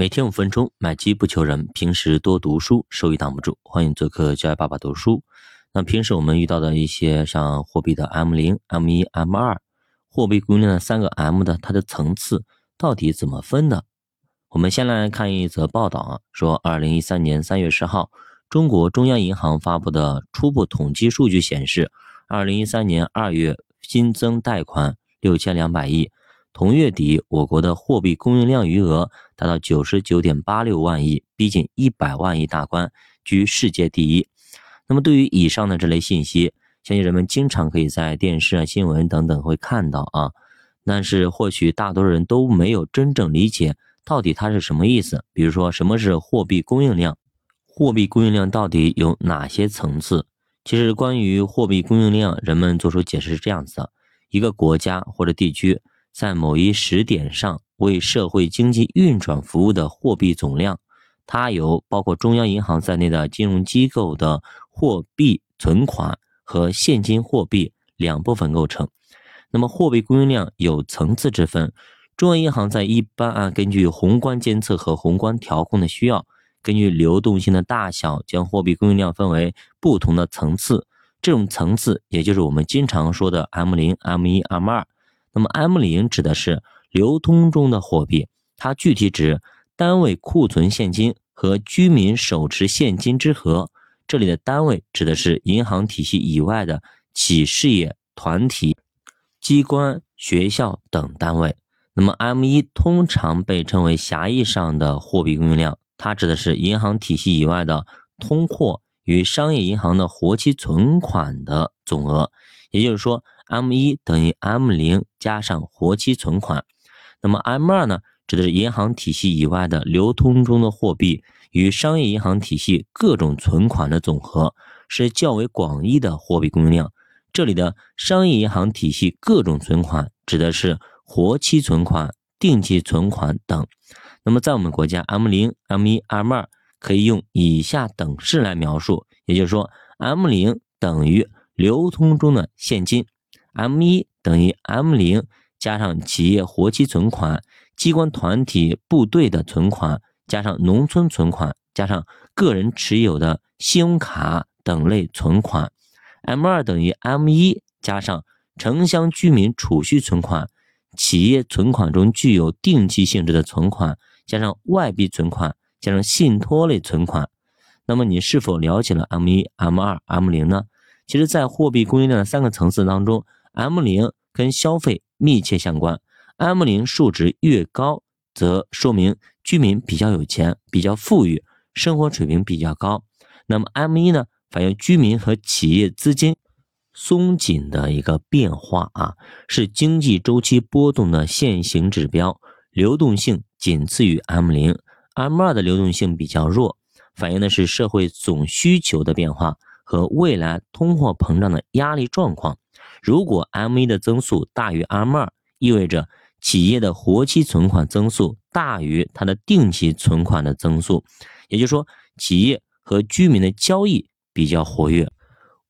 每天五分钟，买基不求人。平时多读书，收益挡不住。欢迎做客教育爸爸读书。那平时我们遇到的一些像货币的 M 零、M 一、M 二，货币供应链的三个 M 的，它的层次到底怎么分的？我们先来看一则报道啊，说二零一三年三月十号，中国中央银行发布的初步统计数据显示，二零一三年二月新增贷款六千两百亿。同月底，我国的货币供应量余额达到九十九点八六万亿，逼近一百万亿大关，居世界第一。那么，对于以上的这类信息，相信人们经常可以在电视啊、新闻等等会看到啊。但是，或许大多数人都没有真正理解到底它是什么意思。比如说，什么是货币供应量？货币供应量到底有哪些层次？其实，关于货币供应量，人们做出解释是这样子的：一个国家或者地区。在某一时点上为社会经济运转服务的货币总量，它由包括中央银行在内的金融机构的货币存款和现金货币两部分构成。那么，货币供应量有层次之分。中央银行在一般啊，根据宏观监测和宏观调控的需要，根据流动性的大小，将货币供应量分为不同的层次。这种层次，也就是我们经常说的 M 零、M 一、M 二。那么 M 零指的是流通中的货币，它具体指单位库存现金和居民手持现金之和。这里的单位指的是银行体系以外的企事业团体、机关、学校等单位。那么 M 一通常被称为狭义上的货币供应量，它指的是银行体系以外的通货与商业银行的活期存款的总额。也就是说。M 一等于 M 零加上活期存款，那么 M 二呢，指的是银行体系以外的流通中的货币与商业银行体系各种存款的总和，是较为广义的货币供应量。这里的商业银行体系各种存款指的是活期存款、定期存款等。那么在我们国家，M 零、M 一、M 二可以用以下等式来描述，也就是说，M 零等于流通中的现金。M 一等于 M 零加上企业活期存款、机关团体部队的存款，加上农村存款，加上个人持有的信用卡等类存款。M 二等于 M 一加上城乡居民储蓄存款、企业存款中具有定期性质的存款，加上外币存款，加上信托类存款。那么你是否了解了 M 一、M 二、M 零呢？其实，在货币供应量的三个层次当中，M 零跟消费密切相关，M 零数值越高，则说明居民比较有钱、比较富裕，生活水平比较高。那么 M 一呢，反映居民和企业资金松紧的一个变化啊，是经济周期波动的现行指标，流动性仅次于 M 零。M 二的流动性比较弱，反映的是社会总需求的变化和未来通货膨胀的压力状况。如果 M 一的增速大于 M 二，意味着企业的活期存款增速大于它的定期存款的增速，也就是说，企业和居民的交易比较活跃，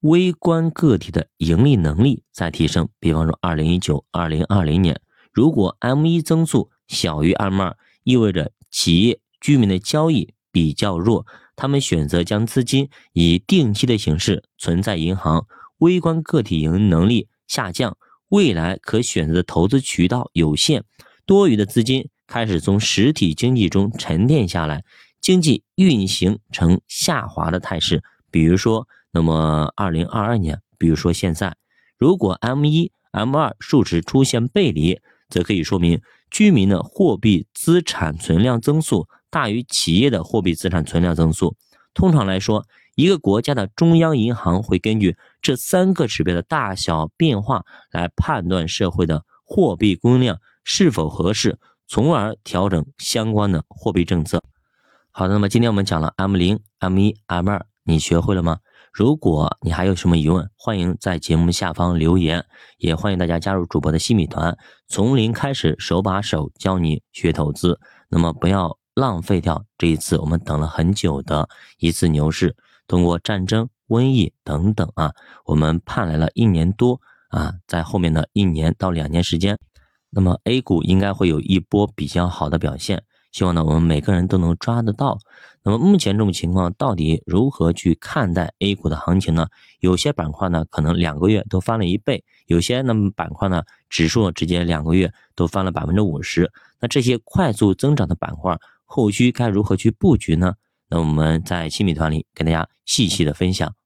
微观个体的盈利能力在提升。比方说，二零一九、二零二零年，如果 M 一增速小于 M 二，意味着企业居民的交易比较弱，他们选择将资金以定期的形式存在银行。微观个体盈利能力下降，未来可选择的投资渠道有限，多余的资金开始从实体经济中沉淀下来，经济运行呈下滑的态势。比如说，那么二零二二年，比如说现在，如果 M 一、M 二数值出现背离，则可以说明居民的货币资产存量增速大于企业的货币资产存量增速。通常来说，一个国家的中央银行会根据这三个指标的大小变化来判断社会的货币供应量是否合适，从而调整相关的货币政策。好的，那么今天我们讲了 M 零、M 一、M 二，你学会了吗？如果你还有什么疑问，欢迎在节目下方留言，也欢迎大家加入主播的新米团，从零开始，手把手教你学投资。那么不要浪费掉这一次我们等了很久的一次牛市。通过战争、瘟疫等等啊，我们盼来了一年多啊，在后面的一年到两年时间，那么 A 股应该会有一波比较好的表现。希望呢我们每个人都能抓得到。那么目前这种情况到底如何去看待 A 股的行情呢？有些板块呢可能两个月都翻了一倍，有些那么板块呢指数直接两个月都翻了百分之五十。那这些快速增长的板块，后续该如何去布局呢？那我们在亲密团里跟大家细细的分享。